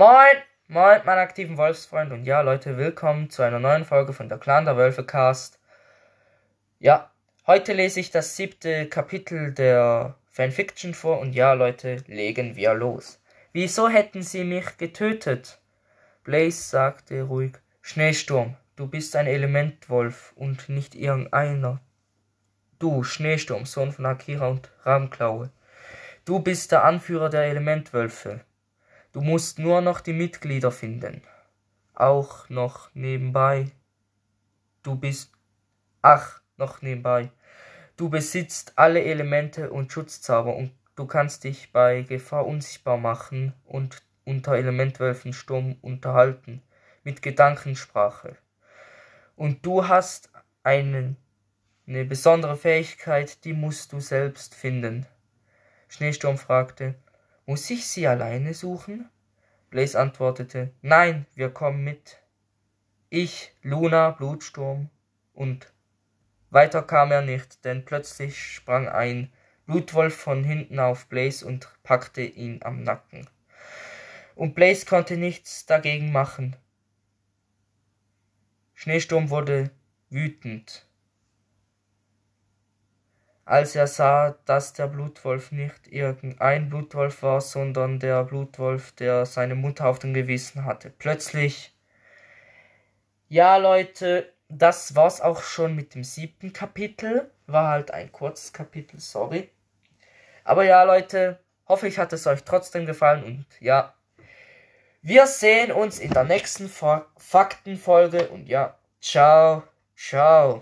Moin, moin, mein aktiven Wolfsfreund. Und ja, Leute, willkommen zu einer neuen Folge von der Clan der Wölfe Cast. Ja, heute lese ich das siebte Kapitel der Fanfiction vor. Und ja, Leute, legen wir los. Wieso hätten sie mich getötet? Blaze sagte ruhig. Schneesturm, du bist ein Elementwolf und nicht irgendeiner. Du, Schneesturm, Sohn von Akira und Rahmklaue. Du bist der Anführer der Elementwölfe. Du musst nur noch die Mitglieder finden. Auch noch nebenbei. Du bist. Ach, noch nebenbei. Du besitzt alle Elemente und Schutzzauber und du kannst dich bei Gefahr unsichtbar machen und unter Elementwölfen Sturm unterhalten. Mit Gedankensprache. Und du hast einen, eine besondere Fähigkeit, die musst du selbst finden. Schneesturm fragte, muss ich sie alleine suchen? Blaze antwortete, nein, wir kommen mit. Ich, Luna, Blutsturm und weiter kam er nicht, denn plötzlich sprang ein Blutwolf von hinten auf Blaze und packte ihn am Nacken. Und Blaze konnte nichts dagegen machen. Schneesturm wurde wütend als er sah, dass der Blutwolf nicht irgendein Blutwolf war, sondern der Blutwolf, der seine Mutter auf dem Gewissen hatte. Plötzlich. Ja, Leute, das war's auch schon mit dem siebten Kapitel. War halt ein kurzes Kapitel, sorry. Aber ja, Leute, hoffe ich hat es euch trotzdem gefallen und ja. Wir sehen uns in der nächsten Faktenfolge und ja, ciao, ciao.